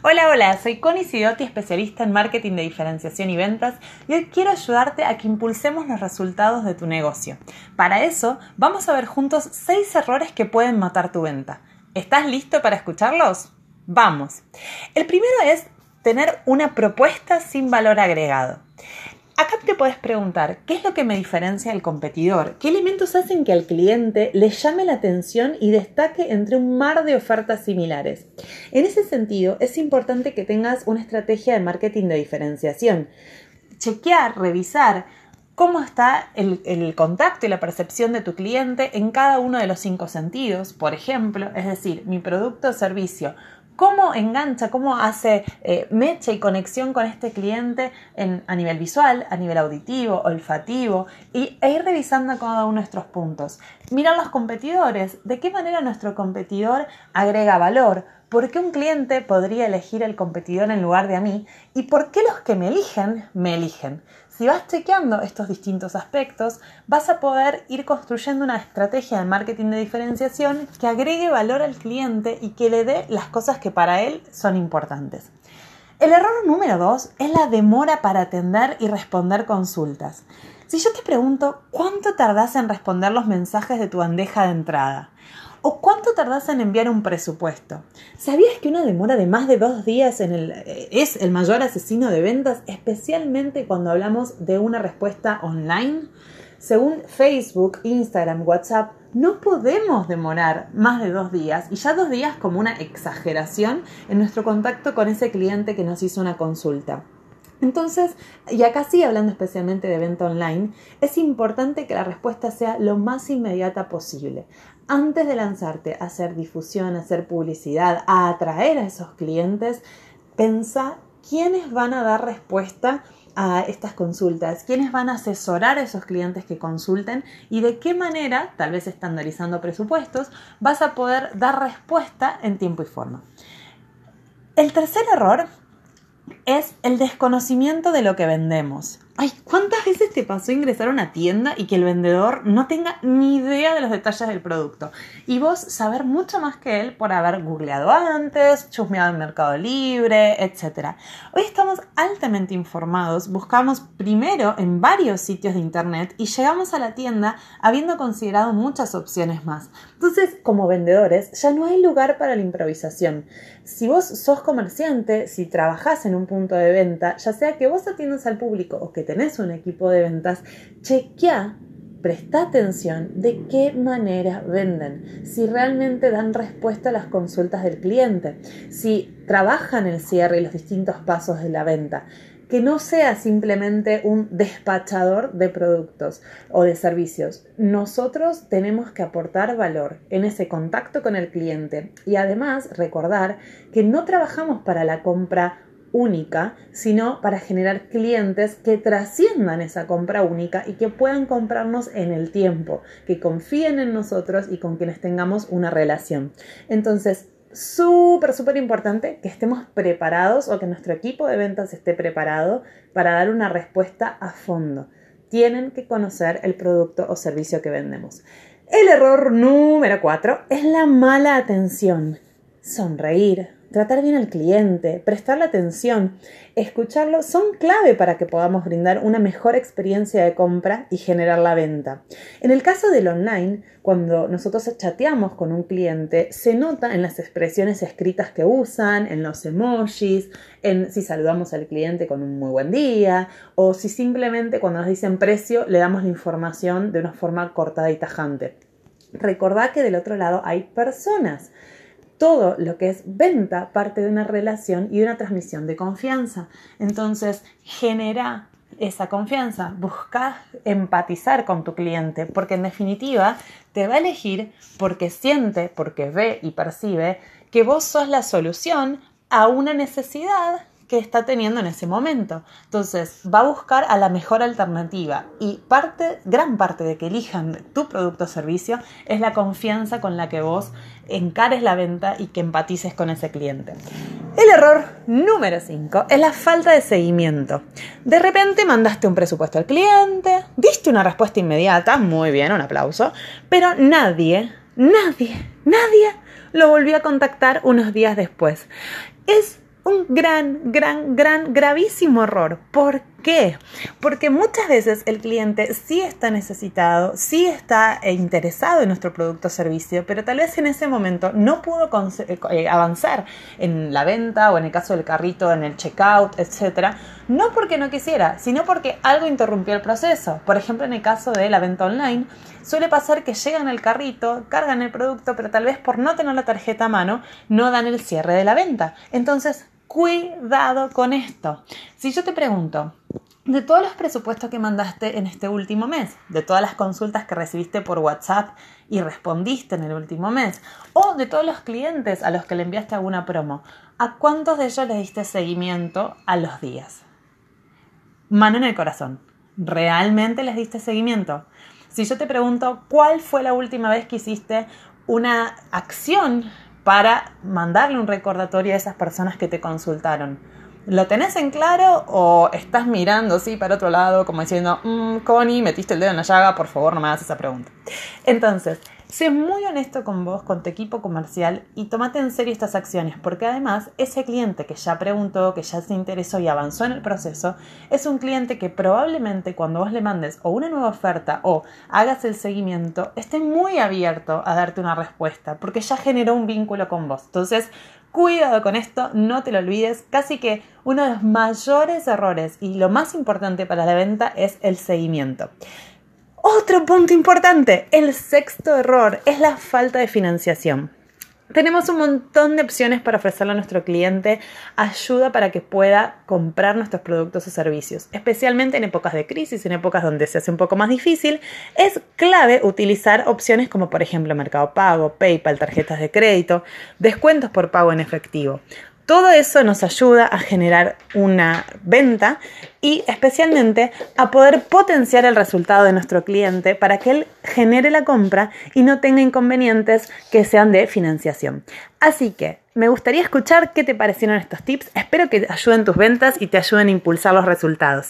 Hola, hola, soy Connie Sidotti, especialista en marketing de diferenciación y ventas, y hoy quiero ayudarte a que impulsemos los resultados de tu negocio. Para eso, vamos a ver juntos 6 errores que pueden matar tu venta. ¿Estás listo para escucharlos? Vamos. El primero es tener una propuesta sin valor agregado. Acá te puedes preguntar, ¿qué es lo que me diferencia del competidor? ¿Qué elementos hacen que al cliente le llame la atención y destaque entre un mar de ofertas similares? En ese sentido, es importante que tengas una estrategia de marketing de diferenciación. Chequear, revisar cómo está el, el, contacto y la percepción de tu cliente en cada uno de los cinco sentidos, por ejemplo, es decir, mi producto o servicio cómo engancha, cómo hace eh, mecha y conexión con este cliente a nivel visual, a nivel auditivo, olfativo, y, e ir revisando cada uno de nuestros puntos. Mirar los competidores, de qué manera nuestro competidor agrega valor, por qué un cliente podría elegir el competidor en lugar de a mí y por qué los que me eligen me eligen. Si vas chequeando estos distintos aspectos, vas a poder ir construyendo una estrategia de marketing de diferenciación que agregue valor al cliente y que le dé las cosas que para él son importantes. El error número dos es la demora para atender y responder consultas. Si yo te pregunto, ¿cuánto tardas en responder los mensajes de tu bandeja de entrada? ¿O cuánto tardas en enviar un presupuesto? ¿Sabías que una demora de más de dos días eh, es el mayor asesino de ventas, especialmente cuando hablamos de una respuesta online? Según Facebook, Instagram, WhatsApp, no podemos demorar más de dos días, y ya dos días como una exageración en nuestro contacto con ese cliente que nos hizo una consulta. Entonces, y acá sí hablando especialmente de venta online, es importante que la respuesta sea lo más inmediata posible antes de lanzarte a hacer difusión, a hacer publicidad, a atraer a esos clientes, pensa quiénes van a dar respuesta a estas consultas, quiénes van a asesorar a esos clientes que consulten y de qué manera, tal vez estandarizando presupuestos, vas a poder dar respuesta en tiempo y forma. El tercer error es el desconocimiento de lo que vendemos. Ay, ¿cuántas veces te pasó ingresar a una tienda y que el vendedor no tenga ni idea de los detalles del producto? Y vos saber mucho más que él por haber googleado antes, chusmeado en Mercado Libre, etc. Hoy estamos altamente informados, buscamos primero en varios sitios de internet y llegamos a la tienda habiendo considerado muchas opciones más. Entonces, como vendedores, ya no hay lugar para la improvisación. Si vos sos comerciante, si trabajás en un punto de venta, ya sea que vos atiendas al público o que tenés un equipo de ventas, chequea, presta atención de qué manera venden, si realmente dan respuesta a las consultas del cliente, si trabajan el cierre y los distintos pasos de la venta que no sea simplemente un despachador de productos o de servicios. Nosotros tenemos que aportar valor en ese contacto con el cliente y además recordar que no trabajamos para la compra única, sino para generar clientes que trasciendan esa compra única y que puedan comprarnos en el tiempo, que confíen en nosotros y con quienes tengamos una relación. Entonces, súper, súper importante que estemos preparados o que nuestro equipo de ventas esté preparado para dar una respuesta a fondo. Tienen que conocer el producto o servicio que vendemos. El error número 4 es la mala atención. Sonreír, tratar bien al cliente, prestarle atención, escucharlo, son clave para que podamos brindar una mejor experiencia de compra y generar la venta. En el caso del online, cuando nosotros chateamos con un cliente, se nota en las expresiones escritas que usan, en los emojis, en si saludamos al cliente con un muy buen día o si simplemente cuando nos dicen precio le damos la información de una forma cortada y tajante. Recordad que del otro lado hay personas todo lo que es venta parte de una relación y una transmisión de confianza. Entonces, genera esa confianza, busca empatizar con tu cliente, porque en definitiva te va a elegir porque siente, porque ve y percibe que vos sos la solución a una necesidad que está teniendo en ese momento. Entonces, va a buscar a la mejor alternativa y parte, gran parte de que elijan tu producto o servicio es la confianza con la que vos encares la venta y que empatices con ese cliente. El error número 5 es la falta de seguimiento. De repente mandaste un presupuesto al cliente, diste una respuesta inmediata, muy bien, un aplauso, pero nadie, nadie, nadie lo volvió a contactar unos días después. Es un gran, gran, gran, gravísimo error. ¿Por qué? Porque muchas veces el cliente sí está necesitado, sí está eh, interesado en nuestro producto o servicio, pero tal vez en ese momento no pudo eh, eh, avanzar en la venta o en el caso del carrito, en el checkout, etc. No porque no quisiera, sino porque algo interrumpió el proceso. Por ejemplo, en el caso de la venta online, suele pasar que llegan al carrito, cargan el producto, pero tal vez por no tener la tarjeta a mano, no dan el cierre de la venta. Entonces, cuidado con esto. Si yo te pregunto, de todos los presupuestos que mandaste en este último mes, de todas las consultas que recibiste por WhatsApp y respondiste en el último mes, o de todos los clientes a los que le enviaste alguna promo, ¿a cuántos de ellos le diste seguimiento a los días? Mano en el corazón. ¿Realmente les diste seguimiento? Si yo te pregunto, ¿cuál fue la última vez que hiciste una acción para mandarle un recordatorio a esas personas que te consultaron. ¿Lo tenés en claro o estás mirando así para otro lado como diciendo, mmm, Connie, metiste el dedo en la llaga, por favor no me hagas esa pregunta? Entonces, Sé muy honesto con vos, con tu equipo comercial y tomate en serio estas acciones, porque además ese cliente que ya preguntó, que ya se interesó y avanzó en el proceso, es un cliente que probablemente cuando vos le mandes o una nueva oferta o hagas el seguimiento, esté muy abierto a darte una respuesta, porque ya generó un vínculo con vos. Entonces, Cuidado con esto, no te lo olvides. Casi que uno de los mayores errores y lo más importante para la venta es el seguimiento. Otro punto importante, el sexto error, es la falta de financiación. Tenemos un montón de opciones para ofrecerle a nuestro cliente ayuda para que pueda comprar nuestros productos o servicios, especialmente en épocas de crisis, en épocas donde se hace un poco más difícil. Es clave utilizar opciones como por ejemplo Mercado Pago, PayPal, tarjetas de crédito, descuentos por pago en efectivo. Todo eso nos ayuda a generar una venta y especialmente a poder potenciar el resultado de nuestro cliente para que él genere la compra y no tenga inconvenientes que sean de financiación. Así que me gustaría escuchar qué te parecieron estos tips. Espero que ayuden tus ventas y te ayuden a impulsar los resultados.